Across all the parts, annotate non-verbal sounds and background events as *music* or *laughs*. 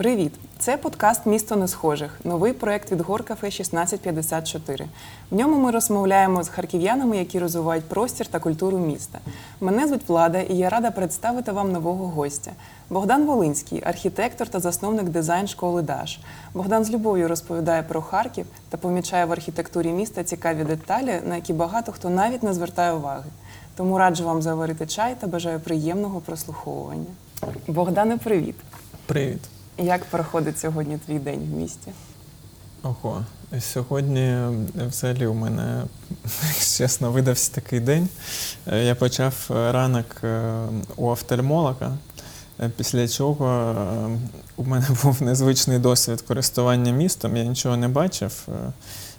Привіт! Це подкаст Місто несхожих, новий проект від Горкафе 1654. В ньому ми розмовляємо з харків'янами, які розвивають простір та культуру міста. Мене звуть Влада, і я рада представити вам нового гостя. Богдан Волинський, архітектор та засновник дизайн школи Даш. Богдан з любов'ю розповідає про Харків та помічає в архітектурі міста цікаві деталі, на які багато хто навіть не звертає уваги. Тому раджу вам заварити чай та бажаю приємного прослуховування. Богдане, привіт! Привіт. Як проходить сьогодні твій день в місті? Ого. Сьогодні е, взагалі у мене, якщо чесно, видався такий день. Е, Я почав ранок е, у офтальмолога, після чого у мене *laughs* був незвичний досвід користування містом, я нічого не бачив.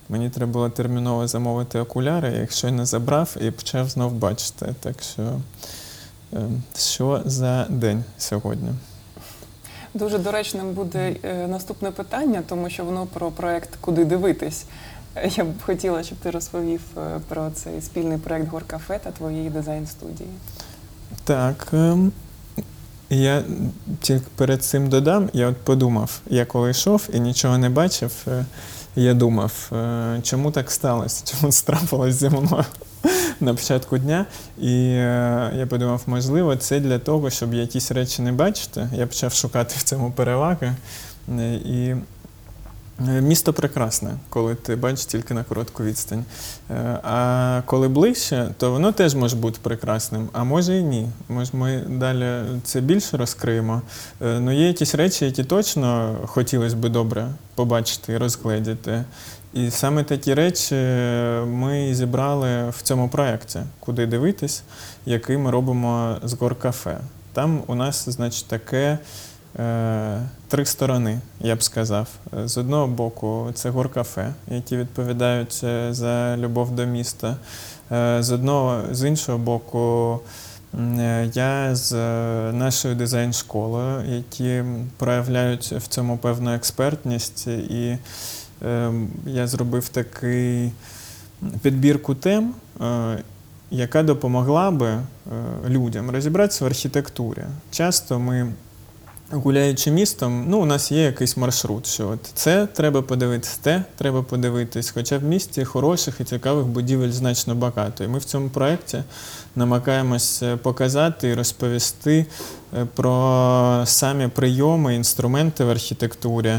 Мені треба було терміново замовити окуляри, я їх щойно забрав і почав знов бачити. Так що, що за день сьогодні? Дуже доречним буде е, наступне питання, тому що воно про проект Куди дивитись. Я б хотіла, щоб ти розповів е, про цей спільний проект Горкафе та твоєї дизайн-студії. Так. ем, Я тільки перед цим додам, я от подумав, я коли йшов і нічого не бачив, е, я думав, чому так сталося, чому це *laughs* трапилось зі мною *laughs* на початку дня. І е, я подумав, можливо, це для того, щоб якісь речі не бачити. Я почав шукати в цьому переваги. Е, І Е, Місто прекрасне, коли ти бачиш тільки на коротку відстань. Е, А коли ближче, то воно теж може бути прекрасним, а може і ні. Може, ми далі це більше розкриємо. Ну, є якісь речі, які точно хотілося б добре побачити і розгледіти. І саме такі речі ми зібрали в цьому проєкті, куди дивитись, який ми робимо з Горкафе. Там у нас, значить, таке. Е, Три сторони, я б сказав. Е, З одного боку, це горкафе, які відповідають е, за любов до міста. Е, З одного, з іншого боку, е, я з е, нашою дизайн-школою, які проявляють в цьому певну експертність. І е, я зробив такий підбірку тем, е, яка допомогла би е, людям розібратися в архітектурі. Часто ми гуляючи містом, ну, у нас є якийсь маршрут, що от це треба подивитись, те треба подивитись. Хоча в місті хороших і цікавих будівель значно багато. І ми в цьому проєкті намагаємось е, показати і розповісти е, про самі прийоми, інструменти в архітектурі,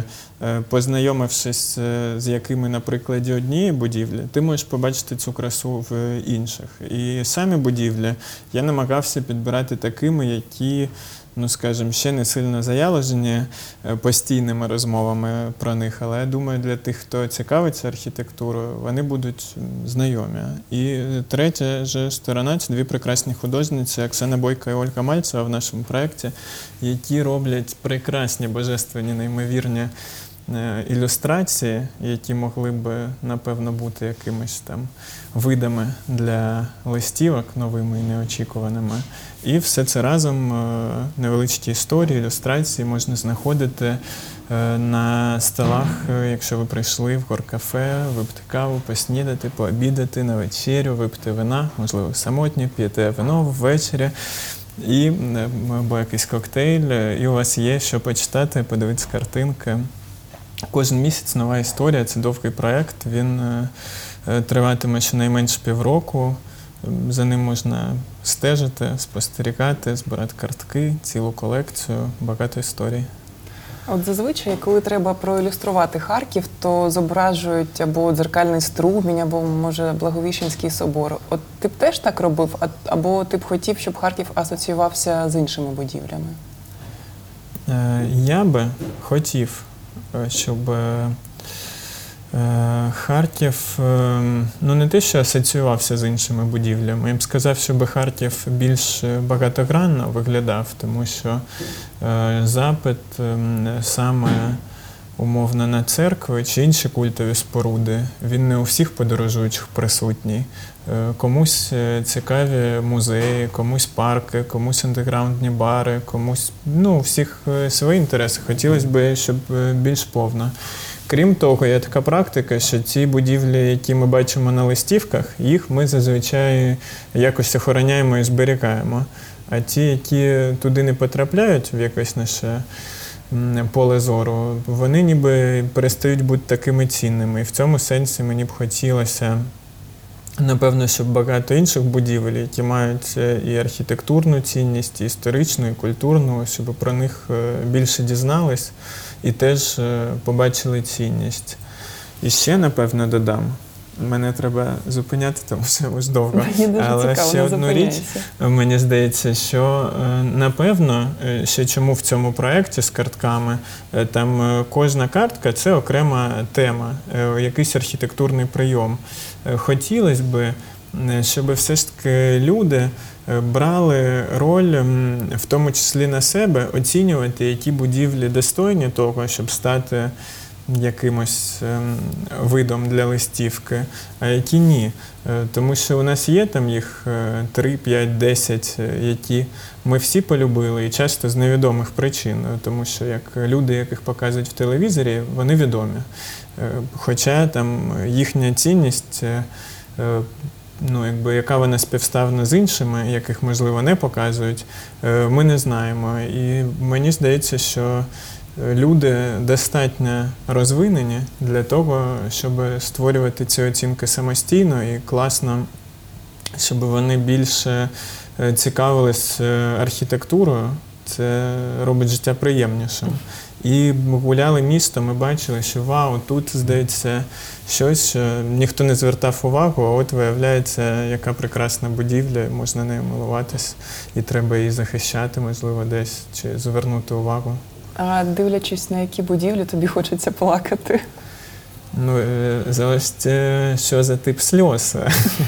Е, познайомившись з якими на прикладі однієї будівлі, ти можеш побачити цю красу в інших. І самі будівлі я намагався підбирати такими, які ну скажімо, ще не сильно заяложені е, постійними розмовами про них, але я думаю, для тих, хто цікавиться архітектурою, вони будуть знайомі. І третя же сторона це дві прекрасні художниці Оксана Бойка і Ольга Мальцева в нашому проєкті, які роблять прекрасні божественні, неймовірні. Е, Ілюстрації, які могли б, напевно, бути якимись там видами для листівок новими і неочікуваними. І все це разом е, невеличкі історії, ілюстрації можна знаходити е, на столах, якщо ви прийшли в горкафе, випити каву, поснідати, пообідати на вечерю, випити вина, можливо, самотні, п'єте вино ввечері. І або якийсь коктейль, і у вас є що почитати, подивитися картинки. Кожен місяць нова історія, це довгий проєкт. Він е, е, триватиме щонайменше півроку. За ним можна стежити, спостерігати, збирати картки, цілу колекцію, багато історій. От зазвичай, коли треба проілюструвати Харків, то зображують або дзеркальний струмінь, або може Благовіщенський собор. От ти б теж так робив, або ти б хотів, щоб Харків асоціювався з іншими будівлями? Е, Я би хотів, щоб е, е, Харків е, ну не те, що асоціювався з іншими будівлями. Я б сказав, щоб Харків більш е, багатогранно виглядав, тому що е, запит е, саме умовно на церкви чи інші культові споруди, він не у всіх подорожуючих присутній. Е, Комусь е, цікаві музеї, комусь парки, комусь андеграундні бари, комусь ну, всіх е, свої інтереси. Хотілося б, щоб більш повно. Крім того, є така практика, що ті будівлі, які ми бачимо на листівках, їх ми зазвичай якось охороняємо і зберігаємо. А ті, які туди не потрапляють в якесь наше поле зору, вони ніби перестають бути такими цінними. І в цьому сенсі мені б хотілося. Напевно, щоб багато інших будівель, які мають е, і архітектурну цінність, і історичну, і культурну, щоб про них е, більше дізнались і теж е, побачили цінність. І ще, напевно, додам. Мене треба зупиняти, тому що ми ж довго. Мені дуже Але цікаво, ще одну річ. Мені здається, що е, напевно, е, ще чому в цьому проєкті з картками, е, там кожна картка це окрема тема, якийсь архітектурний прийом. Хотілося б, щоб все ж таки люди брали роль, в тому числі на себе, оцінювати, які будівлі достойні того, щоб стати якимось ем, видом для листівки, а які ні. Е, Тому що у нас є там їх е, 3, 5, 10, е, які ми всі полюбили, і часто з невідомих причин, е, тому що як люди, яких показують в телевізорі, вони відомі. Е, Хоча там їхня цінність, ну, якби, яка вона співставна з іншими, яких, можливо, не показують, ми не знаємо. І мені здається, що люди достатньо розвинені для того, щоб створювати ці оцінки самостійно і класно, щоб вони більше е, цікавились е, архітектурою. Це робить життя приємнішим. І ми гуляли містом, ми бачили, що вау, тут здається щось, що ніхто не звертав увагу, а от виявляється, яка прекрасна будівля, можна нею милуватись, і треба її захищати, можливо, десь чи звернути увагу. А дивлячись на які будівлі, тобі хочеться плакати. Ну, е, залежить, е, що за тип сльоз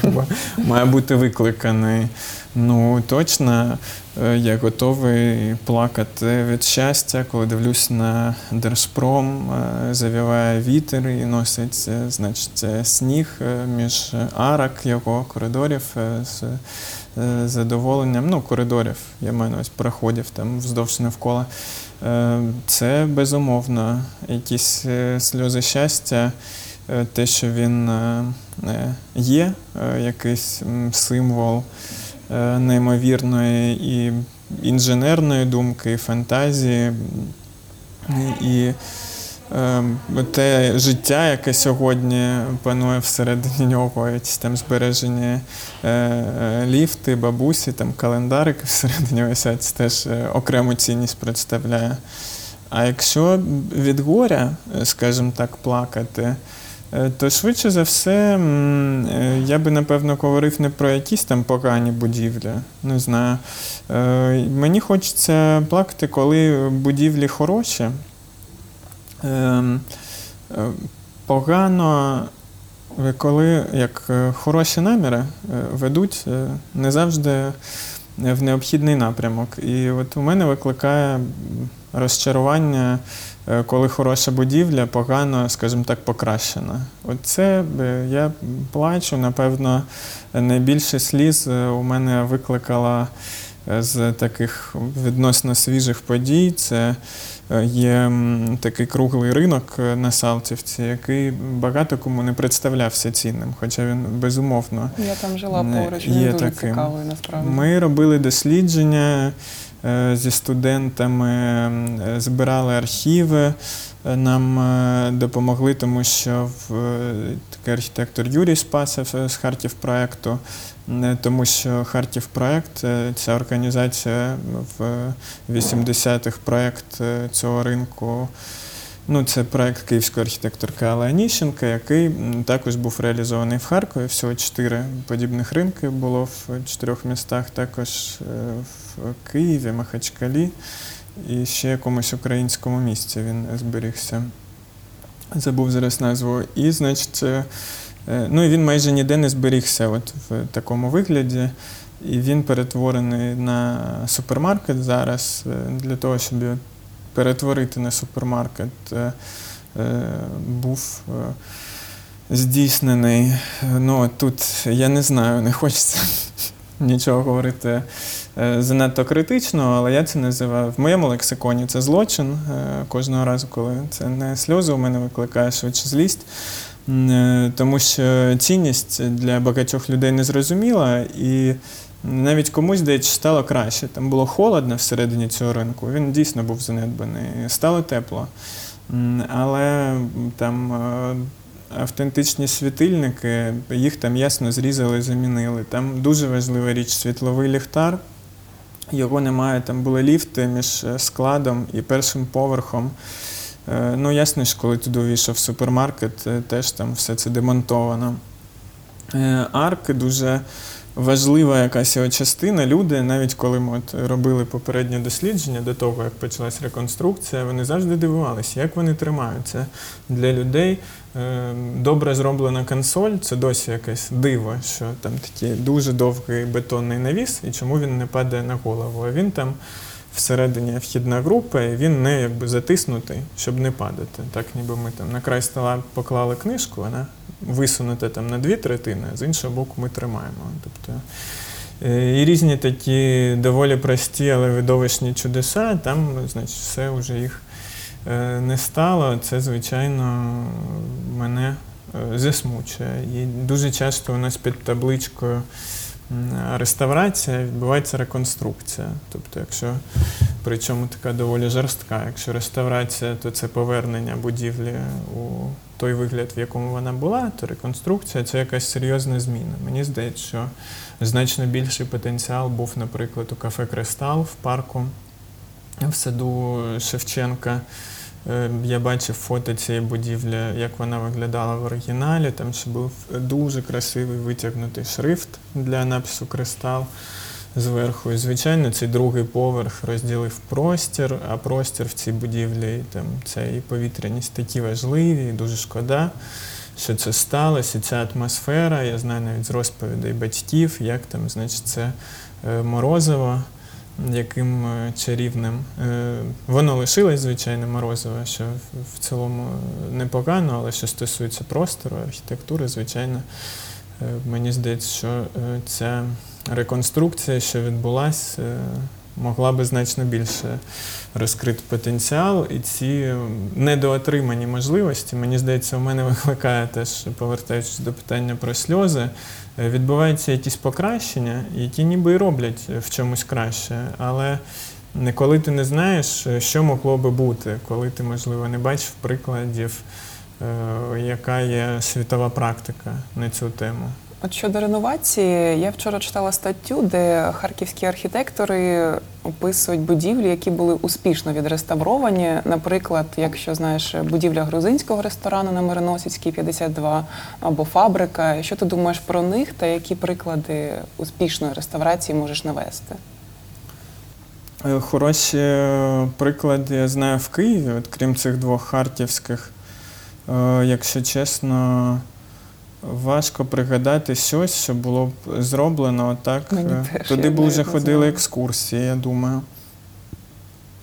*laughs* має бути викликаний. Ну, точно, я готовий плакати від щастя, коли дивлюсь на Держпром, е, завіває вітер і носить, е, значить, е, сніг е, між арок його коридорів е, з е, задоволенням. Ну, коридорів, я маю на увазі проходів там вздовж навколо. Е, Це безумовно якісь е, сльози щастя, е, те, що він е, е, є, е, якийсь символ е, неймовірної і інженерної думки, і фантазії, і- е, те життя, яке сьогодні панує всередині нього, якісь там збережені е, е, ліфти, бабусі, там календарики всередині висять, теж е, окрему цінність представляє. А якщо від горя, е, скажімо так, плакати, е, то швидше за все е, я би напевно говорив не про якісь там погані будівлі. Не знаю. Е, Мені хочеться плакати, коли будівлі хороші. Ем, е, Погано, е, коли як е, хороші наміри е, ведуть е, не завжди в необхідний напрямок. І от у мене викликає розчарування, е, коли хороша будівля погано, скажімо так, покращена. От це е, я плачу, напевно, найбільше сліз е, у мене викликала е, з таких відносно свіжих подій. Це е, є такий круглий ринок е, на Салтівці, який багато кому не представлявся цінним, хоча він безумовно Я там жила поруч, є дуже таким. цікавий насправді. ми робили дослідження е, зі студентами, е, збирали архіви, е, нам е, допомогли, тому що е, такий архітектор Юрій Спасов е, з Хартів проекту, е, тому що Хартів проект е, ця організація в 80-х проект е, цього ринку. Ну, це проект київської архітекторки Алли Аніщенка, який також був реалізований в Харкові. Всього чотири подібних ринки було в чотирьох містах, також е, в Києві, Махачкалі і ще якомусь українському місці він зберігся. Забув зараз назву. І, значить, е, е, ну і він майже ніде не зберігся от в такому вигляді. І він перетворений на супермаркет зараз для того, щоб перетворити на супермаркет, е, е, був е, здійснений. Ну, тут я не знаю, не хочеться *laughs* нічого говорити занадто критично, але я це називаю в моєму лексиконі це злочин. Кожного разу, коли це не сльози, у мене викликає швидше злість. Тому що цінність для багатьох людей не зрозуміла, і навіть комусь здається, стало краще. Там було холодно всередині цього ринку, він дійсно був занедбаний. Стало тепло. Але там е, автентичні світильники, їх там ясно зрізали, замінили. Там дуже важлива річ світловий ліхтар. Його немає, там були ліфти між е, складом і першим поверхом. Е, Ну, ясно, що коли туди увійшов супермаркет, теж там все це демонтовано. Е, Арк дуже важлива якась його частина. Люди, навіть коли ми от робили попереднє дослідження до того, як почалась реконструкція, вони завжди дивувалися, як вони тримаються. Для людей е, добре зроблена консоль це досі якесь диво, що там такий дуже довгий бетонний навіс, і чому він не падає на голову. А він там всередині вхідна група, і він не якби затиснутий, щоб не падати. Так ніби ми там на край стола поклали книжку, вона висунута там на дві третини, а з іншого боку ми тримаємо. Тобто, е, і різні такі доволі прості, але видовищні чудеса, там, значить, все вже їх е, не стало. Це, звичайно, мене е, засмучує. І дуже часто у нас під табличкою реставрація відбувається реконструкція. Тобто, якщо причому така доволі жорстка, якщо реставрація, то це повернення будівлі у той вигляд, в якому вона була, то реконструкція це якась серйозна зміна. Мені здається, що значно більший потенціал був, наприклад, у кафе Кристал в парку в саду Шевченка. Е, Я бачив фото цієї будівлі, як вона виглядала в оригіналі. Там ще був дуже красивий витягнутий шрифт для напису Кристал зверху. І, звичайно, цей другий поверх розділив простір, а простір в цій будівлі, там це і повітряність такі важливі, і дуже шкода, що це сталося. І ця атмосфера, я знаю навіть з розповідей батьків, як там, значить, це е, морозиво яким е, чарівним. Е, Воно лишилось, звичайно, морозиво, що в- цілому непогано, але що стосується простору, архітектури, звичайно, мені здається, що ця реконструкція, що відбулася, могла би значно більше розкрити потенціал, і ці е, недоотримані можливості, мені здається, у мене *laughs* викликає теж, повертаючись до питання про сльози, е, відбуваються якісь покращення, які ніби і роблять е, в чомусь краще, але коли ти не знаєш, е, що могло би бути, коли ти, можливо, не бачив прикладів, е, яка є світова практика на цю тему. От щодо реновації, я вчора читала статтю, де харківські архітектори описують будівлі, які були успішно відреставровані. Наприклад, якщо знаєш будівля грузинського ресторану на Мироносицькій 52 або фабрика. Що ти думаєш про них та які приклади успішної реставрації можеш навести? Е, Хороші е, приклади я знаю в Києві, от крім цих двох харківських. Е, Якщо чесно, важко пригадати щось, що було б зроблено так. Мені Е, теж, Туди я б вже навіть не ходили знаю. екскурсії, я думаю.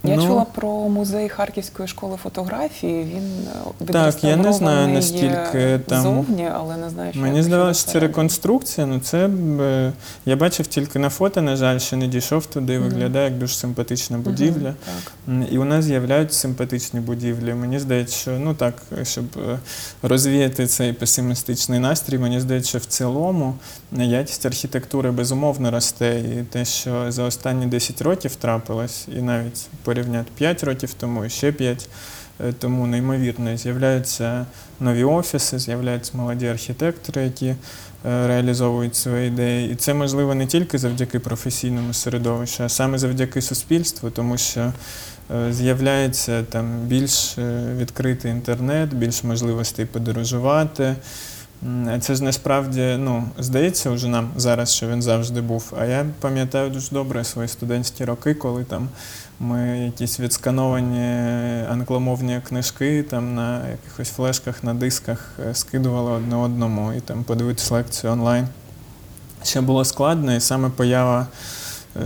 Я Ну, чула про музей Харківської школи фотографії. Він е, Так, я не знаю, наскільки там- зовні, але не знаю, що Мені здавалося, що це реконструкція. Ну це е, я бачив тільки на фото, на жаль, ще не дійшов туди. Виглядає як дуже симпатична будівля. так. І у нас з'являються симпатичні будівлі. Мені здається, що ну так, щоб е, розвіяти цей песимістичний настрій, мені здається, що в цілому якість архітектури безумовно росте. І те, що за останні 10 років трапилось, і навіть порівняти 5 років тому, і ще 5 е, тому неймовірно з'являються нові офіси, з'являються молоді архітектори, які е, реалізовують свої ідеї. І це можливо не тільки завдяки професійному середовищу, а саме завдяки суспільству, тому що е, з'являється там більш відкритий інтернет, більш можливостей подорожувати. Це ж насправді ну, здається вже нам зараз, що він завжди був. А я пам'ятаю дуже добре свої студентські роки, коли там ми якісь відскановані англомовні книжки там на якихось флешках, на дисках е, скидували одне одному і там подивитися лекцію онлайн. Ще було складно, і саме поява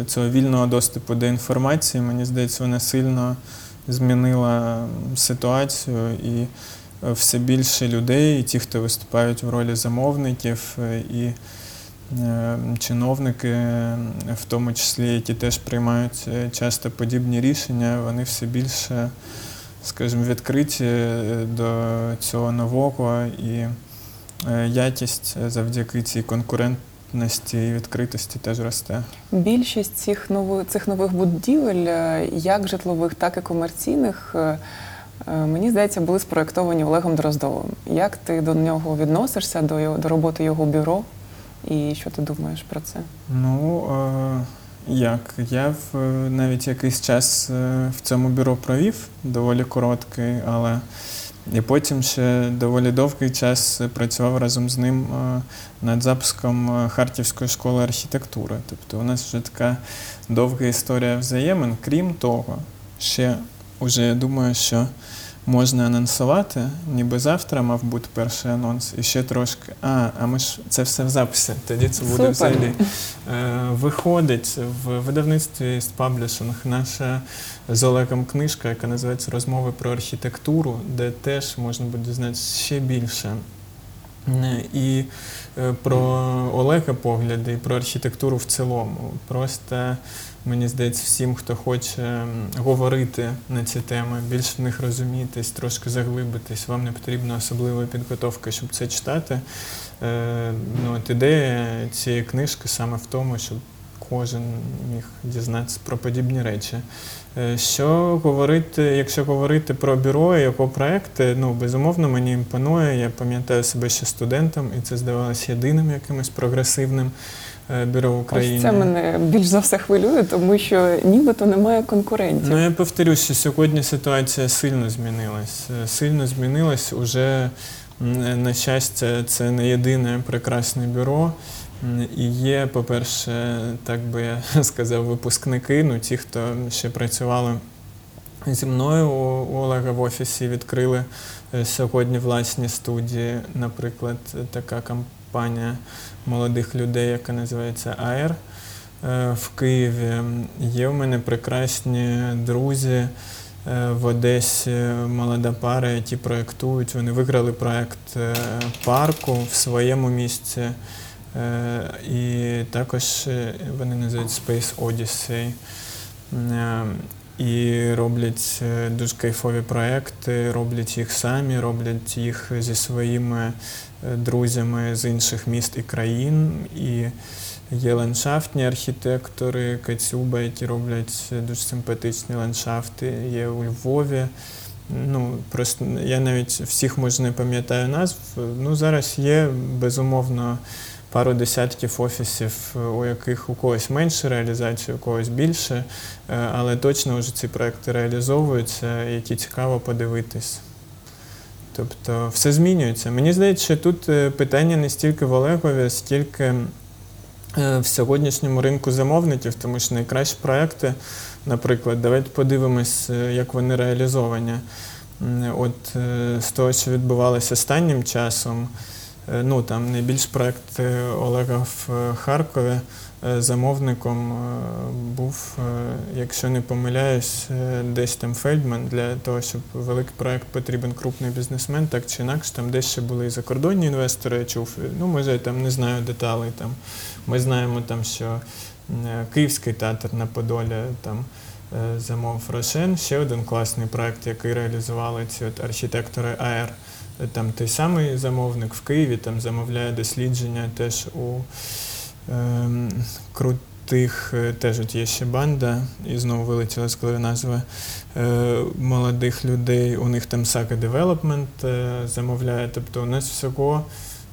е, цього вільного доступу до інформації, мені здається, вона сильно змінила ситуацію і е, все більше людей, і ті, хто виступають в ролі замовників, і чиновники, е, в тому числі, які теж приймають е, часто подібні рішення, вони все більше, скажімо, відкриті е, до цього нового і якість завдяки цій конкурент, доступності і відкритості теж росте. Більшість цих нових, цих нових будівель, як житлових, так і комерційних, мені здається, були спроєктовані Олегом Дроздовим. Як ти до нього відносишся, до, до роботи його бюро? І що ти думаєш про це? Ну, як? Я в, навіть якийсь час е, в цьому бюро провів, доволі короткий, але і потім ще доволі довгий час працював разом з ним е, над запуском е, Харківської школи архітектури. Тобто у нас вже така довга історія взаємин. Крім того, ще уже я думаю, що можна анонсувати, ніби завтра мав бути перший анонс, і ще трошки. А, а ми ж це все в записі. Тоді це буде Супер. взагалі. Е, виходить в видавництві ist publishing наша з Олегом книжка, яка називається Розмови про архітектуру, де теж можна буде дізнатися ще більше. Е, І е, про Олега погляди, і про архітектуру в цілому. Просто мені здається, всім, хто хоче говорити на ці теми, більше в них розумітись, трошки заглибитись, вам не потрібна особлива підготовка, щоб це читати. Е, Ну, от ідея цієї книжки саме в тому, щоб кожен міг дізнатися про подібні речі. Е, Що говорити, якщо говорити про бюро і його проекти, ну безумовно мені імпонує. Я пам'ятаю себе ще студентом, і це здавалося єдиним якимось прогресивним бюро в Україні. Ось це мене більш за все хвилює, тому що нібито немає конкурентів. Ну я повторю, що сьогодні ситуація сильно змінилась. Е, Сильно змінилась уже. На щастя, це не єдине прекрасне бюро. І є, по-перше, так би я *laughs* сказав, випускники, ну ті, хто ще працювали зі мною у у Олега в офісі, відкрили е, сьогодні власні студії. Наприклад, така компанія молодих людей, яка називається АЕР е, в Києві. Є в мене прекрасні друзі. е, В Одесі молода пара, які проєктують. Вони виграли проєкт е, парку в своєму місці. І також вони називають Space Odyssey. І роблять дуже кайфові проекти, роблять їх самі, роблять їх зі своїми друзями з інших міст і країн. І є ландшафтні архітектори Кацюба, які роблять е, дуже симпатичні ландшафти. Є у Львові. Ну, просто я навіть всіх може не пам'ятаю назв. Ну, зараз є безумовно пару десятків офісів, у яких у когось менше реалізації, у когось більше, е, але точно вже ці проекти реалізовуються, які цікаво подивитись. Тобто все змінюється. Мені здається, що тут е, питання не стільки в Олегові, скільки е, в сьогоднішньому ринку замовників, тому що найкращі проекти, наприклад, давайте подивимось, е, як вони реалізовані. От з того, що відбувалося останнім часом, ну там найбільш проект Олега в Харкові. Е, Замовником е, був, е, якщо не помиляюсь, десь там Фельдман для того, щоб великий проект потрібен крупний бізнесмен, так чи інакше, там десь ще були і закордонні інвестори, я чув. Ну, може, там не знаю деталей. Там. Ми знаємо, там, що Київський театр на Подолі там замов Рошен, ще один класний проект, який реалізували ці от архітектори АР. Там той самий замовник в Києві там замовляє дослідження теж у крутих, е, теж от є ще банда, і знову вилетіла з голови назва е, молодих людей. У них там Saka Development е, замовляє. Тобто у нас всього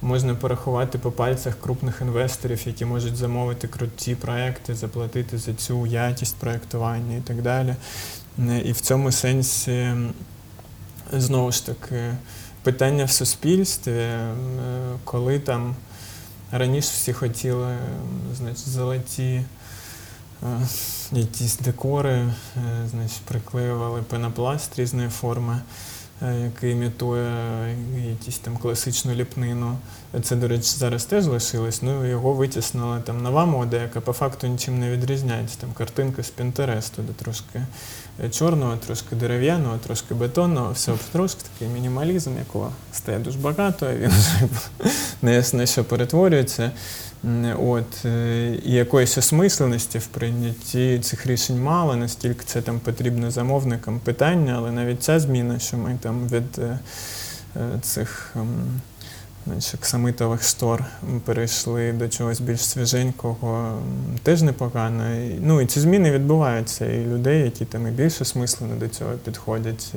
можна порахувати по пальцях крупних інвесторів, які можуть замовити круті проекти, заплатити за цю якість проектування і так далі. І в цьому сенсі, знову ж таки, питання в суспільстві, коли там раніше всі хотіли значить, золоті е, якісь декори, е, значить, приклеювали пенопласт різної форми, е, який імітує якусь там класичну ліпнину. Це, до речі, зараз теж лишилось. Ну, його витіснила там нова мода, яка по факту нічим не відрізняється. Там картинка з Пінтересту, де трошки чорного, трошки дерев'яного, трошки бетонного, все трошки такий мінімалізм, якого стає дуже багато, і він вже не ясно, що перетворюється. От, е, і якоїсь осмисленості в прийнятті цих рішень мало, наскільки це там потрібно замовникам питання, але навіть ця зміна, що ми там від е, е, цих ем, Значить, ксамитових штор перейшли до чогось більш свіженького, теж непогано. Ну і ці зміни відбуваються. І людей, які там і більш осмислено до цього підходять,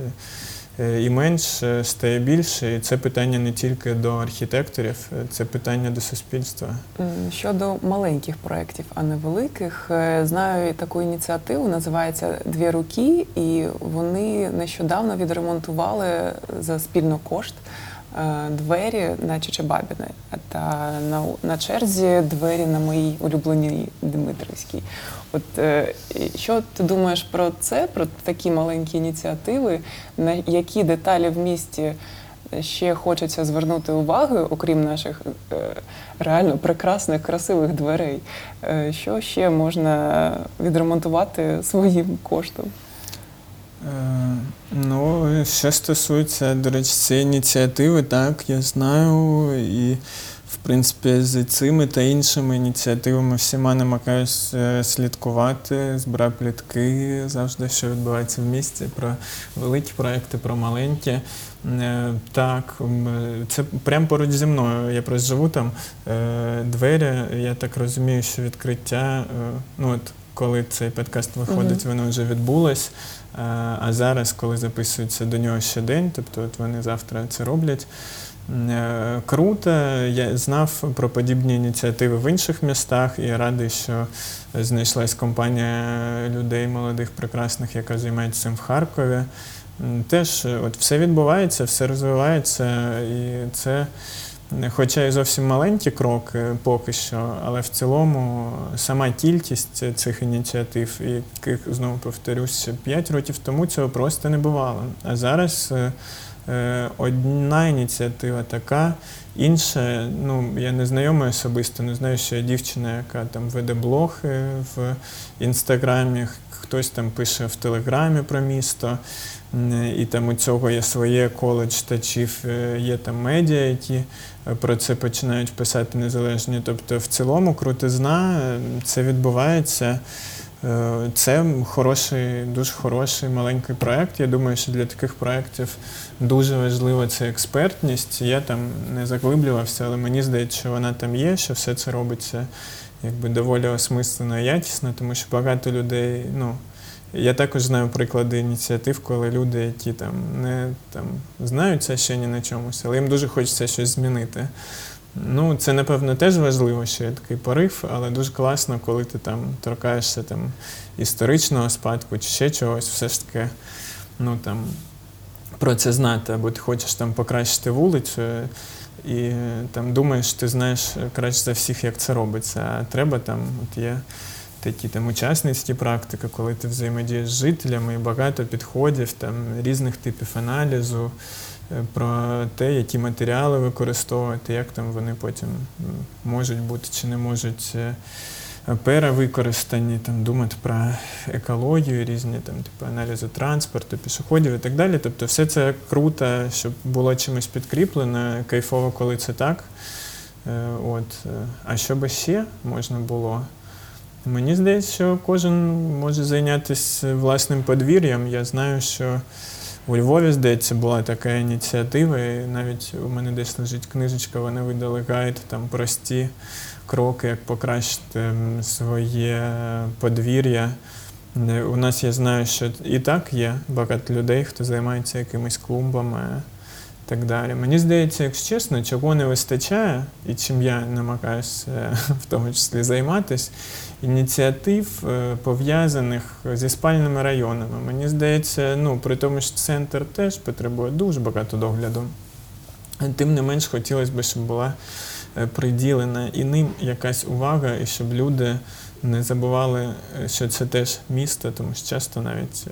е, і менш е, стає більше. І це питання не тільки до архітекторів, е, це питання до суспільства. Щодо маленьких проєктів, а не великих, е, знаю таку ініціативу, називається Дві руки, і вони нещодавно відремонтували за спільно кошт двері на Чечебабіни. Та на, на черзі двері на моїй улюбленій Дмитрівській. От е, що ти думаєш про це, про такі маленькі ініціативи, на які деталі в місті ще хочеться звернути увагу, окрім наших е, реально прекрасних, красивих дверей? Е, Що ще можна відремонтувати своїм коштом? Е, Ну, що стосується, до речі, цієї ініціативи, так, я знаю, і в принципі з цими та іншими ініціативами всіма намагаюсь е, слідкувати, збираю плітки завжди, що відбувається в місті, про великі проекти, про маленькі. Е, Так, це прямо поруч зі мною. Я просто живу там. Двері, я так розумію, що відкриття, ну от коли цей подкаст виходить, воно вже відбулось. А зараз, коли записується до нього ще день, тобто от вони завтра це роблять. Е, Круто, я знав про подібні ініціативи в інших містах і радий, що знайшлась компанія людей молодих, прекрасних, яка займається цим в Харкові. Теж от все відбувається, все розвивається, і це, хоча і зовсім маленькі кроки поки що, але в цілому сама кількість цих ініціатив, яких знову повторюсь, ще 5 років тому цього просто не бувало. А зараз е, е, одна ініціатива така, інша, ну я не знайомий особисто, не знаю, що є дівчина, яка там веде блог е, в інстаграмі, хтось там пише в телеграмі про місто. І там у цього є своє коло читачів, е, є там медіа, які про це починають писати незалежні. Тобто, в цілому крутизна, це відбувається. Е, Це хороший, дуже хороший маленький проект. Я думаю, що для таких проєктів дуже важлива це експертність. Я там не заглиблювався, але мені здається, що вона там є, що все це робиться якби доволі осмислено і якісно, тому що багато людей, ну. Я також знаю приклади ініціатив, коли люди, які там не там знаються ще ні на чомусь, але їм дуже хочеться щось змінити. Ну, це напевно теж важливо, що є такий порив, але дуже класно, коли ти там торкаєшся там історичного спадку чи ще чогось, все ж таки, ну там про це знати, або ти хочеш там покращити вулицю. І е, там думаєш, ти знаєш краще за всіх, як це робиться. А треба там, от є такі там учасницькі практики, коли ти взаємодієш з жителями і багато підходів, там різних типів аналізу е, про те, які матеріали використовувати, як там вони потім можуть бути чи не можуть е, перевикористані, там думати про екологію, різні там типу аналізи транспорту, пішоходів і так далі. Тобто, все це круто, щоб було чимось підкріплено, кайфово, коли це так. Е, От. А що би ще можна було? Мені здається, що кожен може зайнятися власним подвір'ям. Я знаю, що у Львові, здається, була така ініціатива, і навіть у мене десь лежить книжечка, вони видали гайд, там прості кроки, як покращити своє подвір'я. Е, У нас я знаю, що і так є багато людей, хто займається якимись клумбами так далі. Мені здається, якщо чесно, чого не вистачає, і чим я намагаюся е, *laughs* в тому числі займатися, ініціатив, е, пов'язаних зі спальними районами. Мені здається, ну при тому, що центр теж потребує дуже багато догляду. Тим не менш, хотілося б, щоб була е, приділена і ним якась увага, і щоб люди не забували, що це теж місто, тому що часто навіть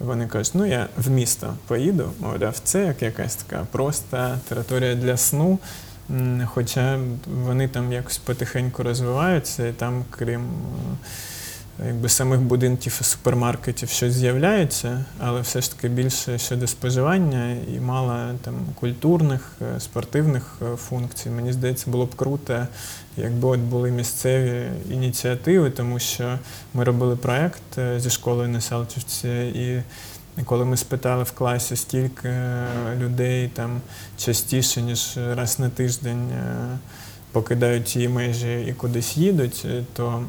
вони кажуть, ну я в місто поїду, мовляв, це як якась така проста територія для сну. Хоча вони там якось потихеньку розвиваються, і там, крім якби самих будинків і супермаркетів, щось з'являється, але все ж таки більше щодо споживання і мало там культурних, е, спортивних е, функцій. Мені здається, було б круто, якби от були місцеві ініціативи, тому що ми робили проект е, зі школою на Салтівці, і коли ми спитали в класі, стільки людей там частіше, ніж раз на тиждень покидають ці межі і кудись їдуть, то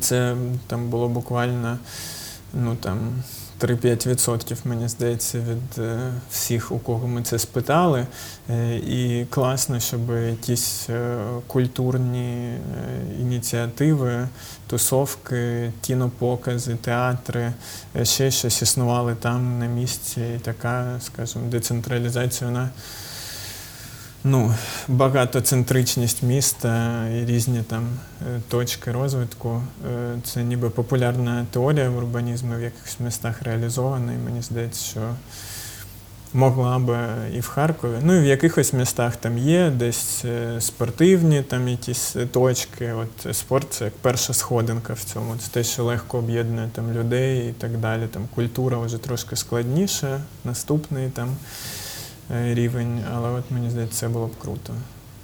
це там було буквально ну, там, 3-5%, мені здається, від е, всіх, у кого ми це спитали. Е, І класно, щоб якісь е, культурні ініціативи, тусовки, кінопокази, театри, ще щось існували там на місці. І така, скажімо, децентралізація, вона ну, багатоцентричність міста і різні там е, точки розвитку. Е, Це ніби популярна теорія в урбанізму в якихось містах реалізована, і мені здається, що могла би і в Харкові. Ну і в якихось містах там є десь е, спортивні там якісь точки. От спорт це як перша сходинка в цьому. Це те, що легко об'єднує там людей і так далі. Там культура вже трошки складніша, наступний там рівень, але от мені здається, це було б круто.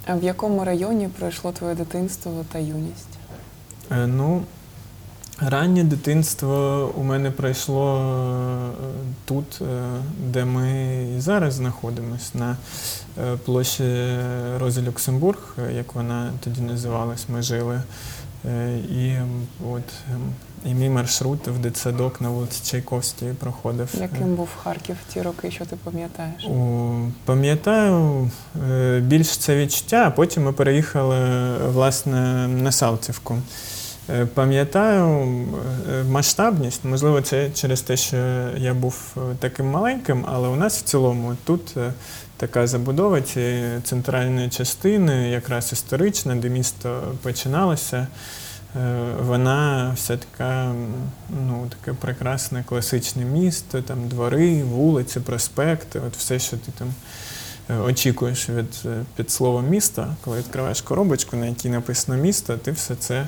А в якому районі пройшло твоє дитинство та юність? Е, Ну, раннє дитинство у мене пройшло е, тут, е, де ми і зараз знаходимося, на е, площі Розі Люксембург, е, як вона тоді називалась, ми жили. Е, І от ем, і мій маршрут в дитсадок на вулиці Чайковській проходив. Яким був Харків ті роки, що ти пам'ятаєш? Пам'ятаю е, більш це відчуття, а потім ми переїхали власне на Салтівку. Е, Пам'ятаю е, масштабність, можливо, це через те, що я був таким маленьким, але у нас в цілому тут така забудова цієї центральної частини, якраз історична, де місто починалося. Е, Вона вся така, ну, таке прекрасне класичне місто, там двори, вулиці, проспекти, от все, що ти там е, очікуєш від е, під словом місто, коли відкриваєш коробочку, на якій написано місто, ти все це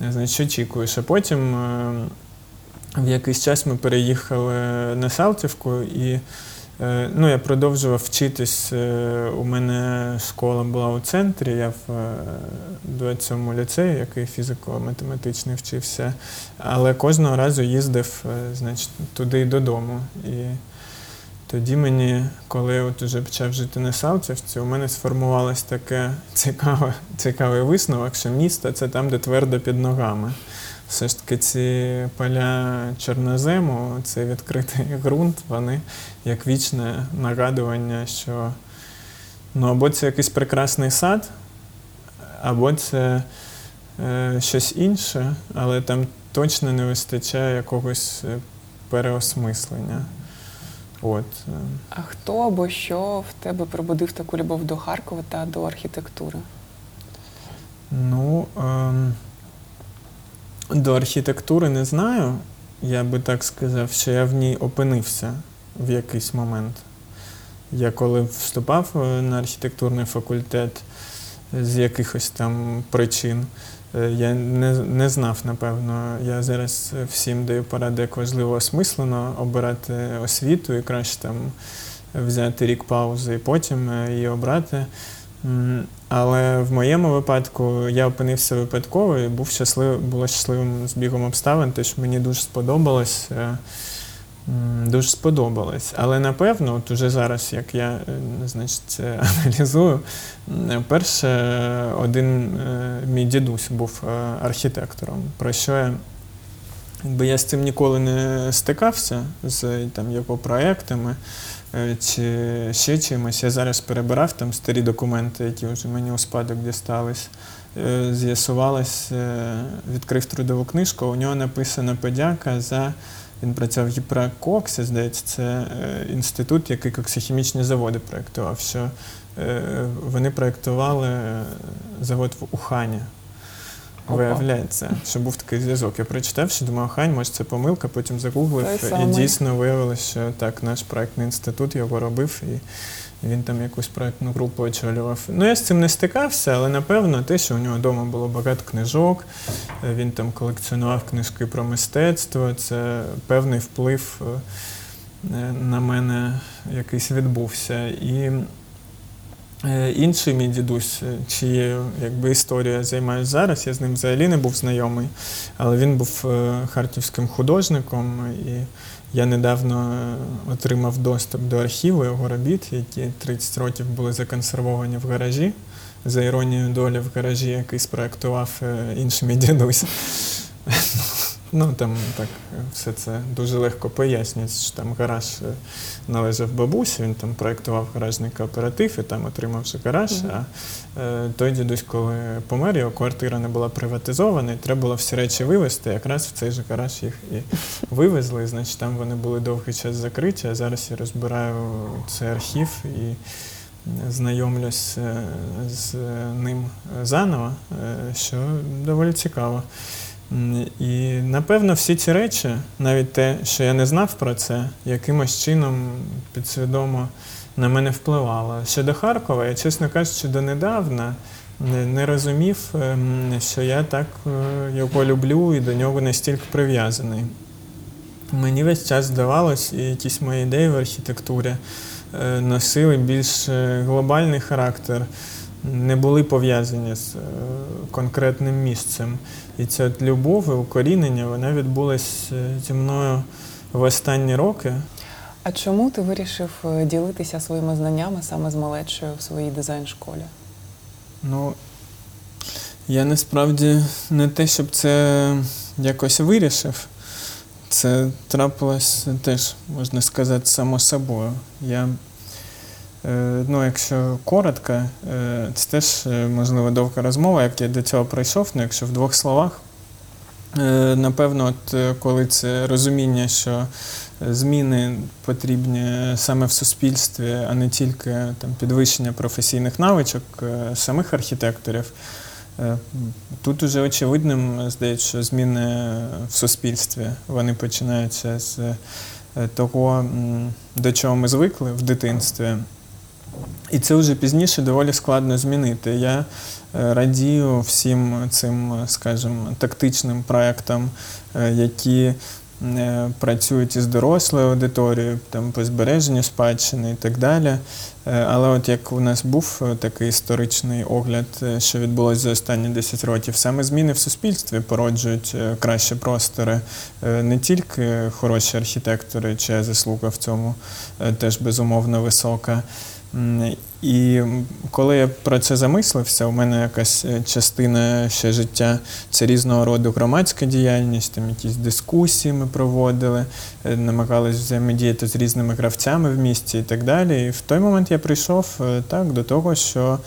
значить, очікуєш. А потім в якийсь час ми переїхали на Салтівку і Ну, я продовжував вчитись. е, У мене школа була у центрі, я в е, 27-му ліцеї, який фізико-математичний вчився, але кожного разу їздив е, значить, туди й додому. І тоді мені, коли я от уже почав жити на Салтівці, у мене сформувалось таке цікаве, цікавий висновок, що місто це там, де твердо під ногами. Все ж таки ці поля чорнозему, цей відкритий *laughs* ґрунт, вони як вічне нагадування, що ну, або це якийсь прекрасний сад, або це е, щось інше, але там точно не вистачає якогось е, переосмислення. От. е. А хто або що в тебе пробудив таку любов до Харкова та до архітектури? Ну, ем, до архітектури не знаю. Я би так сказав, що я в ній опинився в якийсь момент. Я коли вступав е, на архітектурний факультет з якихось там причин, е, я не, не знав, напевно. Я зараз всім даю поради, як важливо осмислено обирати освіту і краще там взяти рік паузи і потім е, її обрати. Але в моєму випадку я опинився випадково і був щасливий, було щасливим збігом обставин, що мені дуже сподобалось. е, Дуже сподобалось. Але напевно, от уже зараз, як я е, значить, це *laughs* аналізую, перше, е, один е, мій дідусь був е, архітектором, про що я Якби я з цим ніколи не стикався з там, його проектами е, чи ще чимось. Я зараз перебирав там старі документи, які вже мені у спадок дістались. Е, З'ясувалось, е, відкрив трудову книжку, у нього написана подяка за. Він працював в Єпракоксі, здається, це е, інститут, який коксохімічні заводи проєктував. Е, вони проєктували е, завод в Ухані. Виявляється, що був такий зв'язок. Я прочитав, що думав, хань, може це помилка, потім загуглив, і дійсно виявилося, що так, наш проектний інститут його робив, і він там якусь проектну групу очолював. Ну, я з цим не стикався, але напевно те, що у нього вдома було багато книжок, е, він там колекціонував книжки про мистецтво, це певний вплив е, е, на мене якийсь відбувся. І Інший мій дідусь, е, чиєю якби історією займаюся зараз, я з ним взагалі не був знайомий, але він був е, харківським художником, і Я недавно е, отримав доступ до архіву його робіт, які 30 років були законсервовані в гаражі. За іронією долі в гаражі, який спроектував е, інший мій дідусь. Ну там так е, все це дуже легко пояснюється, що там гараж е, належав бабусі, він там проєктував гаражний кооператив і там отримав же гараж. Мгм. А е, той дідусь, коли помер, його квартира не була приватизована, і треба було всі речі вивезти. Якраз в цей же гараж їх і вивезли. І, значить, там вони були довгий час закриті, а зараз я розбираю цей архів і знайомлюсь е, з ним заново, що доволі цікаво. І напевно всі ці речі, навіть те, що я не знав про це, якимось чином підсвідомо на мене впливало. Щодо Харкова, я, чесно кажучи, донедавна не, розумів, ем, що я так е, його люблю і до нього настільки прив'язаний. Мені весь час здавалось, і якісь мої ідеї в архітектурі е, носили більш е, глобальний характер, не були пов'язані з конкретним місцем. І ця от любов і укорінення вона відбулась е, зі мною в останні роки. А чому ти вирішив е, ділитися своїми знаннями саме з малечою в своїй дизайн-школі? Ну, я насправді не те, щоб це якось вирішив. Це трапилось теж, можна сказати, само собою. Я, ну, якщо коротко, е, це теж, е, можливо, довга розмова, як я до цього прийшов, ну, якщо в двох словах. Е, Напевно, от е, коли це розуміння, що зміни потрібні саме в суспільстві, а не тільки там, підвищення професійних навичок е, самих архітекторів. Е, Тут уже очевидним здається, що зміни в суспільстві вони починаються з е, того, до чого ми звикли в дитинстві. І це вже пізніше доволі складно змінити. Я е, радію всім цим, е, скажімо, тактичним проектам, е, які працюють із дорослою аудиторією, там по збереженню спадщини і так далі. Але от як у нас був такий історичний огляд, що відбулося за останні 10 років, саме зміни в суспільстві породжують кращі простори. Не тільки хороші архітектори, чия заслуга в цьому теж безумовно висока. І коли я про це замислився, у мене якась е, частина ще життя це різного роду громадська діяльність, там якісь дискусії ми проводили, е, намагалися взаємодіяти з різними гравцями в місті і так далі. І в той момент я прийшов е, так до того, що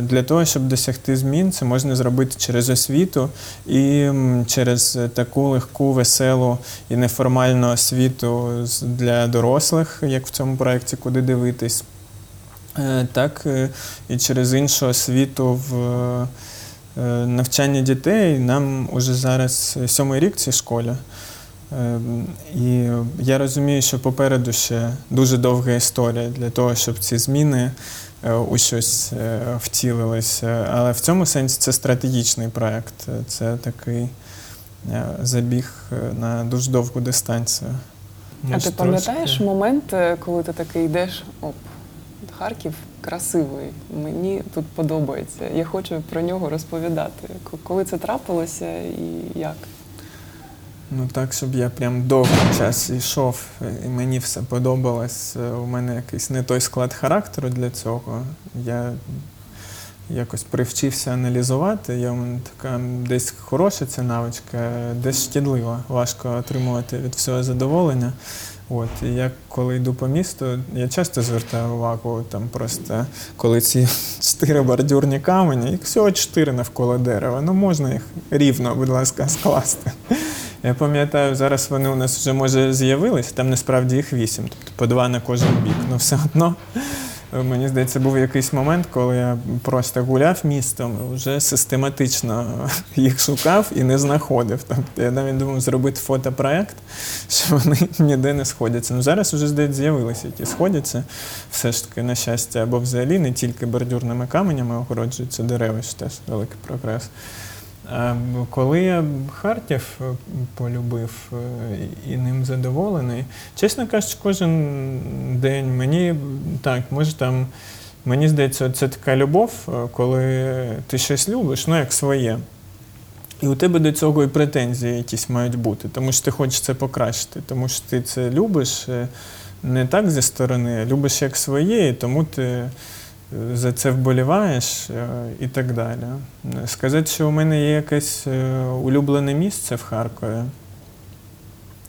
для того, щоб досягти змін, це можна зробити через освіту і через таку легку, веселу і неформальну освіту для дорослих, як в цьому проєкті, куди дивитись. Е, так е, і через іншу освіту в е, навчання дітей. Нам уже зараз сьомий рік цій школі. І я розумію, що попереду ще дуже довга історія для того, щоб ці зміни у щось втілилися. Але в цьому сенсі це стратегічний проєкт. Це такий забіг на дуже довгу дистанцію. а ти пам'ятаєш момент, коли ти такий йдеш, оп, Харків красивий, мені тут подобається. Я хочу про нього розповідати. Коли це трапилося і як? Ну так, щоб я прям довгий час йшов, і мені все подобалось. Е, У мене якийсь не той склад характеру для цього. Я якось привчився аналізувати. Я у мене така десь хороша ця навичка, десь шкідлива. Важко отримувати від всього задоволення. От, і я коли йду по місту, я часто звертаю увагу, там просто коли ці *laughs* чотири бордюрні камені, їх всього чотири навколо дерева. Ну можна їх рівно, будь ласка, *laughs* скласти. Я пам'ятаю, зараз вони у нас вже може з'явились, там насправді їх вісім, тобто по два на кожен бік. Ну все одно. Мені здається, був якийсь момент, коли я просто гуляв містом, вже систематично *laughs* їх шукав і не знаходив. Тобто я навіть думав зробити фотопроект, що *laughs* вони ніде не сходяться. Ну зараз вже здається, з'явилися, які сходяться. Все ж таки, на щастя, або взагалі не тільки бордюрними каменями огороджуються дерева, що теж великий прогрес. А коли я Харків е, полюбив е, і ним задоволений, чесно кажучи, кожен день мені так, може там, мені здається, це така любов, е, коли ти щось любиш, ну як своє. І у тебе до цього і претензії якісь мають бути, тому що ти хочеш це покращити, тому що ти це любиш не так зі сторони, а любиш як своє, і тому ти за це вболіваєш е, і так далі. Сказати, що у мене є якесь е, улюблене місце в Харкові.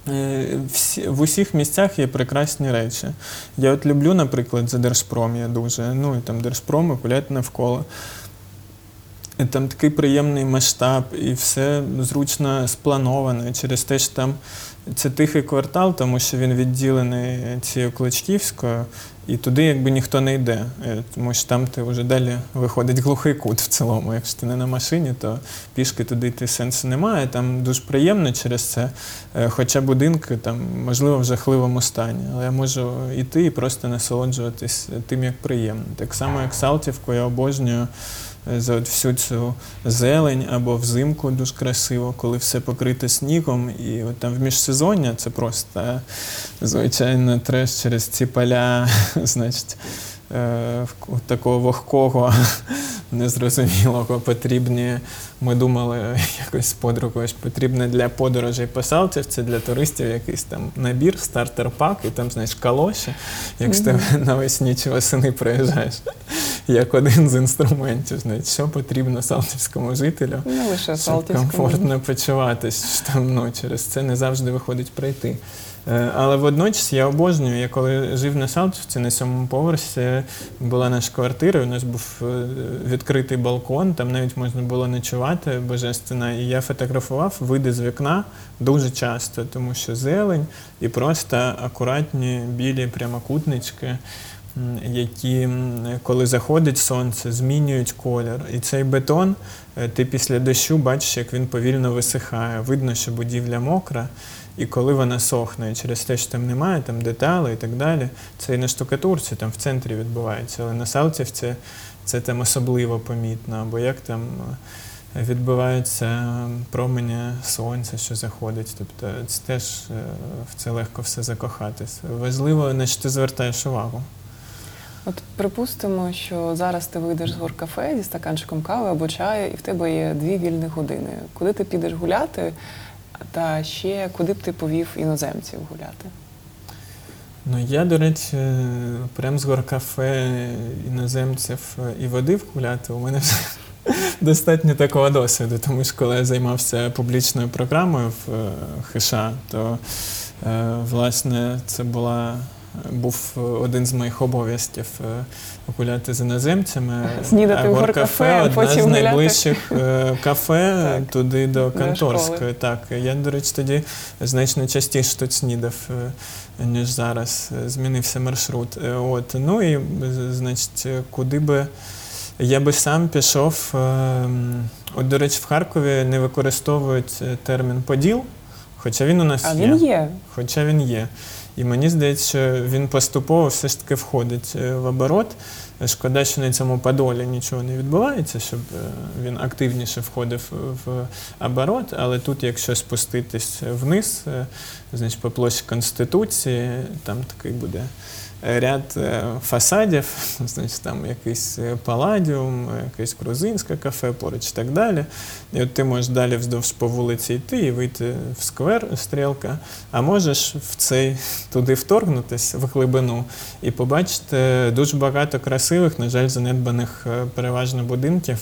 Е, в усіх місцях є прекрасні речі. Я от люблю, наприклад, за Держпром я дуже. Ну і там Держпром і гуляти навколо. І там такий приємний масштаб, і все зручно сплановано. Через те, що там це тихий квартал, тому що він відділений цією Кличківською, і туди якби ніхто не йде. Е, Тому що там ти вже далі виходить глухий кут в цілому. Якщо ти не на машині, то пішки туди йти сенсу немає. Там дуже приємно через це. Е, Хоча будинки там, можливо, в жахливому стані. Але я можу йти і просто насолоджуватись тим, як приємно. Так само, як Салтівку, я обожнюю за всю цю зелень або взимку дуже красиво, коли все покрите снігом. І от там в міжсезоння це просто е, звичайно треш через ці поля, *laughs* значить. е, Такого вогкого, незрозумілого потрібні. Ми думали *laughs* якось з подругою, що потрібно для подорожей по Салтівці, для туристів якийсь там набір, стартер-пак, і там, знаєш, калоші, якщо ти *laughs* навесні чи восени приїжджаєш, як один з інструментів, знаєш, що потрібно салтівському жителю, Не лише щоб комфортно почуватись, що там ну, через це не завжди виходить пройти. Е, Але водночас я обожнюю. Я коли жив на Салтівці на сьомому поверсі, була наша квартира, у нас був е, відкритий балкон, там навіть можна було ночувати божественно. І я фотографував види з вікна дуже часто, тому що зелень і просто акуратні білі прямокутнички. Які, коли заходить сонце, змінюють колір. І цей бетон, е, ти після дощу бачиш, як він повільно висихає. Видно, що будівля мокра, і коли вона сохне, і через те, що там немає там деталей і так далі, це і на штукатурці, там в центрі відбувається. Але на Салтівці це там особливо помітно, або як там е, відбуваються промені сонця, що заходить. Тобто це теж е, в це легко все закохатись. Важливо, на що ти звертаєш увагу. От припустимо, що зараз ти вийдеш з горкафе зі стаканчиком кави або чаю, і в тебе є дві вільні години. Куди ти підеш гуляти, та ще куди б ти повів іноземців гуляти? Ну, я, до речі, прям з горкафе іноземців і водив гуляти. У мене вже *laughs* достатньо такого досвіду, тому що коли я займався публічною програмою в е, ХШ, то е, власне це була. Був один з моїх обов'язків е, гуляти з іноземцями. *laughs* Снідати в горкафе одна потім з найближчих е, *laughs* кафе Так. туди до школи. Так, я, до речі, тоді значно частіше тут снідав, е, ніж зараз. Е, Змінився маршрут. Е, От. Ну і, значить, е, куди би я би сам пішов. е, От, до речі, в Харкові не використовують е, термін поділ, хоча він у нас А є. він є. Хоча він є. І мені здається, що він поступово все ж таки входить е, в оборот. Шкода, що на цьому подолі нічого не відбувається, щоб е, він активніше входив в оборот. Але тут, якщо спуститись вниз, е, значить по площі Конституції, там такий буде ряд е, фасадів, *laughs* значить там якийсь е, паладіум, е, якесь грузинське кафе поруч і так далі. І от ти можеш далі вздовж по вулиці йти і вийти в сквер, стрілка, а можеш в цей туди вторгнутися в глибину і побачити дуже багато красивих, на жаль, занедбаних е, переважно будинків.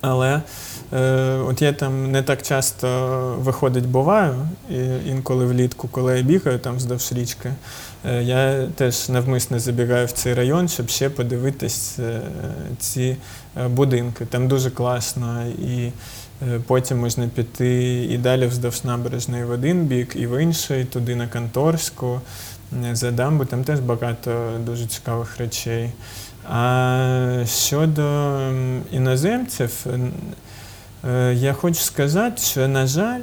Але е, от я там не так часто виходить буваю, і інколи влітку, коли я бігаю там вздовж річки, е, я теж навмисно забігаю в цей район, щоб ще подивитись е, ці е, будинки. Там дуже класно, і е, потім можна піти і далі вздовж набережної в один бік, і в інший, туди на Конторську, е, за дамбу. Там теж багато дуже цікавих речей. А щодо іноземців, е, я хочу сказати, що, на жаль,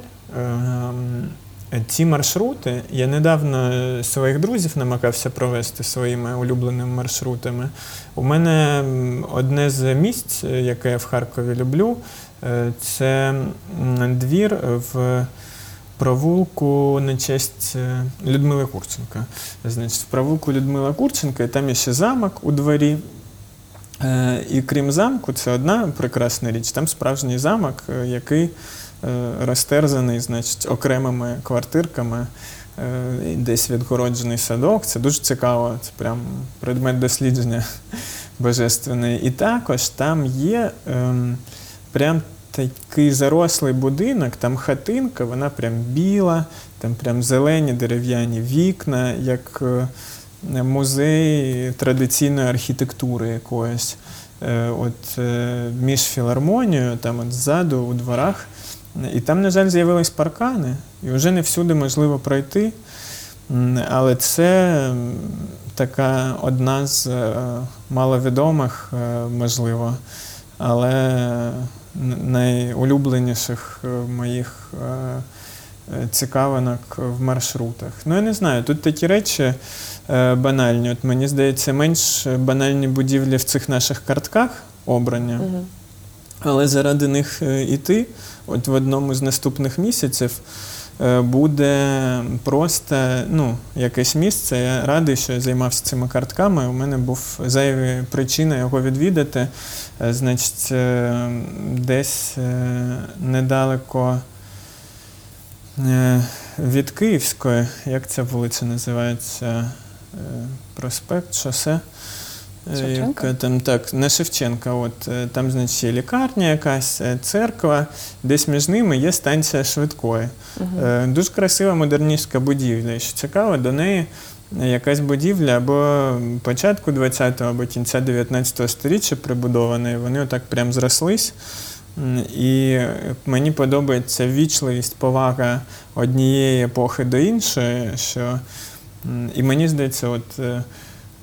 ці маршрути, я недавно своїх друзів намагався провести своїми улюбленими маршрутами. У мене одне з місць, е, яке я в Харкові люблю, е, це двір в провулку на честь е, Людмили Курченка. Значить, в провулку Людмила Курченка, і там є ще замок у дворі. Е, І крім замку, це одна прекрасна річ. Там справжній замок, е, який е, розтерзаний, значить, окремими квартирками, е, десь відгороджений садок. Це дуже цікаво, це прям предмет дослідження *laughs* божественний. І також там є ем, прям такий зарослий будинок, там хатинка, вона прям біла, там прям зелені дерев'яні вікна, як е, музей традиційної архітектури якоїсь. Е, От е, між філармонією, там от ззаду у дворах. І там, на жаль, з'явились паркани, і вже не всюди можливо пройти. Але це така одна з е, маловідомих, е, можливо, але найулюбленіших е, моїх цікавинок в маршрутах. Ну, я не знаю, тут такі речі банальні. От мені здається, менш банальні будівлі в цих наших картках обрання. Але заради них іти, от в одному з наступних місяців е, буде просто ну, якесь місце. Я радий, що я займався цими картками. У мене був зайві причина його відвідати. Е, Значить, е, десь недалеко від Київської, як ця вулиця називається? Проспект, шосе. Е, Шевченка? яка Там так, не Шевченка, от е, там, значить, є лікарня якась, е, церква, десь між ними є станція швидкої. Е, Дуже красива модерністська будівля. І що цікаво, до неї якась будівля або початку 20-го, або кінця 19-го сторіччя прибудована, і вони отак прям зрослись. І мені подобається вічливість, повага однієї епохи до іншої. Що, і мені здається, от.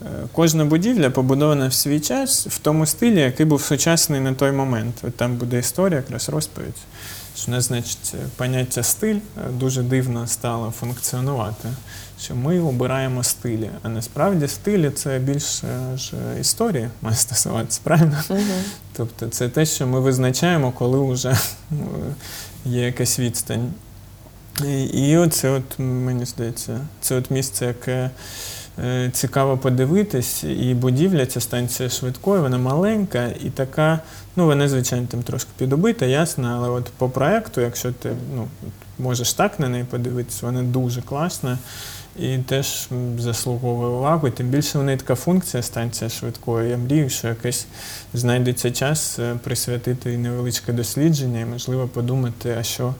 Е, Е, Кожна будівля побудована в свій час в тому стилі, який був сучасний на той момент. От там буде історія, якраз розповідь. Що нас, значить, поняття стиль е, дуже дивно стало функціонувати. Що ми обираємо стилі. А насправді стилі це більше ж історії має стосуватися, правильно? Угу. Тобто це те, що ми визначаємо, коли вже є якась відстань. І, і оце, от, мені здається, це от місце, яке е, цікаво подивитись, і будівля, ця станція швидкої, вона маленька і така, ну вона, звичайно, там трошки підобита, ясно, але от по проекту, якщо ти ну, можеш так на неї подивитись, вона дуже класна. І теж заслуговує увагу. Тим більше в неї така функція станція швидкої. Я мрію, що якийсь знайдеться час е, присвятити невеличке дослідження і, можливо, подумати, а що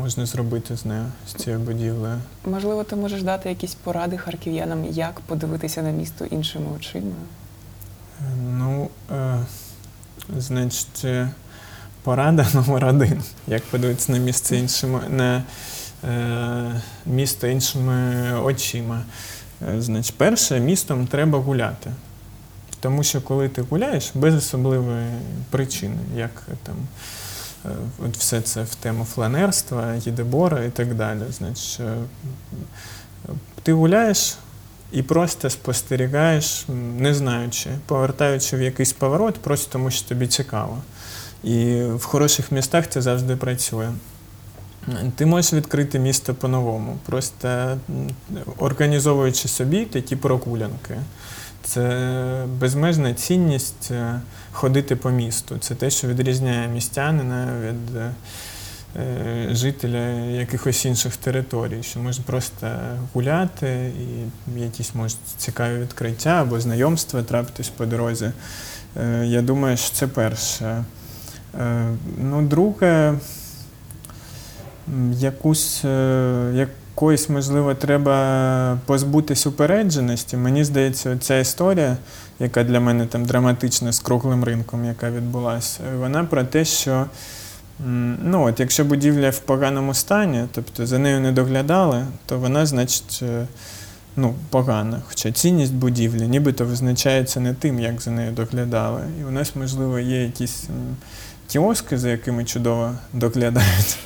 можна зробити з нею, з цією будівлею. Можливо, ти можеш дати якісь поради харків'янам, як подивитися на місто іншими очима. Ну, е, значить, е, порада *laughs* номер один. Як подивитися на місце іншими, на е, місто іншими очима. Е, Значить, перше, містом треба гуляти. Тому що коли ти гуляєш, без особливої причини, як там от все це в тему фланерства, їдебора і так далі. Значить, е, ти гуляєш і просто спостерігаєш, не знаючи, повертаючи в якийсь поворот, просто тому що тобі цікаво. І в хороших містах це завжди працює. Ти можеш відкрити місто по-новому, просто організовуючи собі такі прогулянки. Це безмежна цінність е, ходити по місту. Це те, що відрізняє містянина від е, е, жителя якихось інших територій, що можна просто гуляти і якісь можуть цікаві відкриття або знайомства трапитись по дорозі. Я думаю, що це перше. Ну, друге, якусь, е, якоїсь, можливо, треба позбутись упередженості. Мені здається, ця історія, яка для мене там драматична з круглим ринком, яка відбулася, вона про те, що ну, от, якщо будівля в поганому стані, тобто за нею не доглядали, то вона, значить, е, ну, погана. Хоча цінність будівлі нібито визначається не тим, як за нею доглядали. І у нас, можливо, є якісь кіоски, за якими чудово доглядають.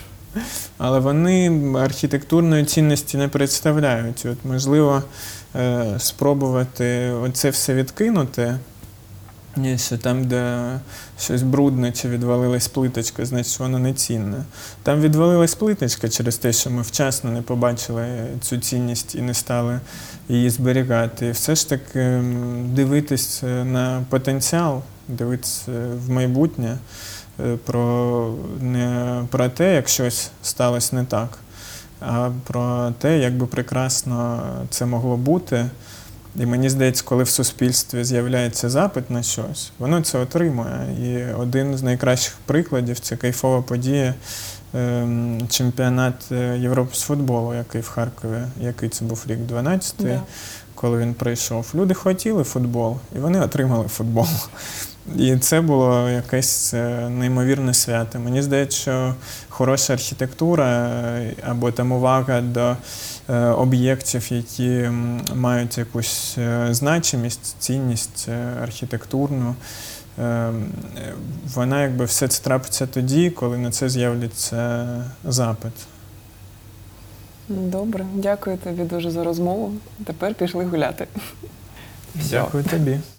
Але вони архітектурної цінності не представляють. От, можливо, е, спробувати оце все відкинути. Що там, де щось брудне чи відвалилась плиточка, значить воно не цінне. Там відвалилась плиточка через те, що ми вчасно не побачили цю цінність і не стали її зберігати. І все ж таки дивитись е, на потенціал дивитися в майбутнє, е, про, не про те, як щось сталося не так, а про те, як би прекрасно це могло бути. І мені здається, коли в суспільстві з'являється запит на щось, воно це отримує. І один з найкращих прикладів це кайфова подія. ем, Чемпіонат е, Європи з футболу, який в Харкові, який це був рік 12 Да. коли він прийшов. Люди хотіли футбол, і вони отримали футбол. І це було якесь е, неймовірне свято. Мені здається, що хороша архітектура е, або там увага до е, об'єктів, які мають якусь значимість, цінність архітектурну. Вона якби все це трапиться тоді, коли на це з'являться запит. Добре, дякую тобі дуже за розмову. Тепер пішли гуляти. Дякую тобі.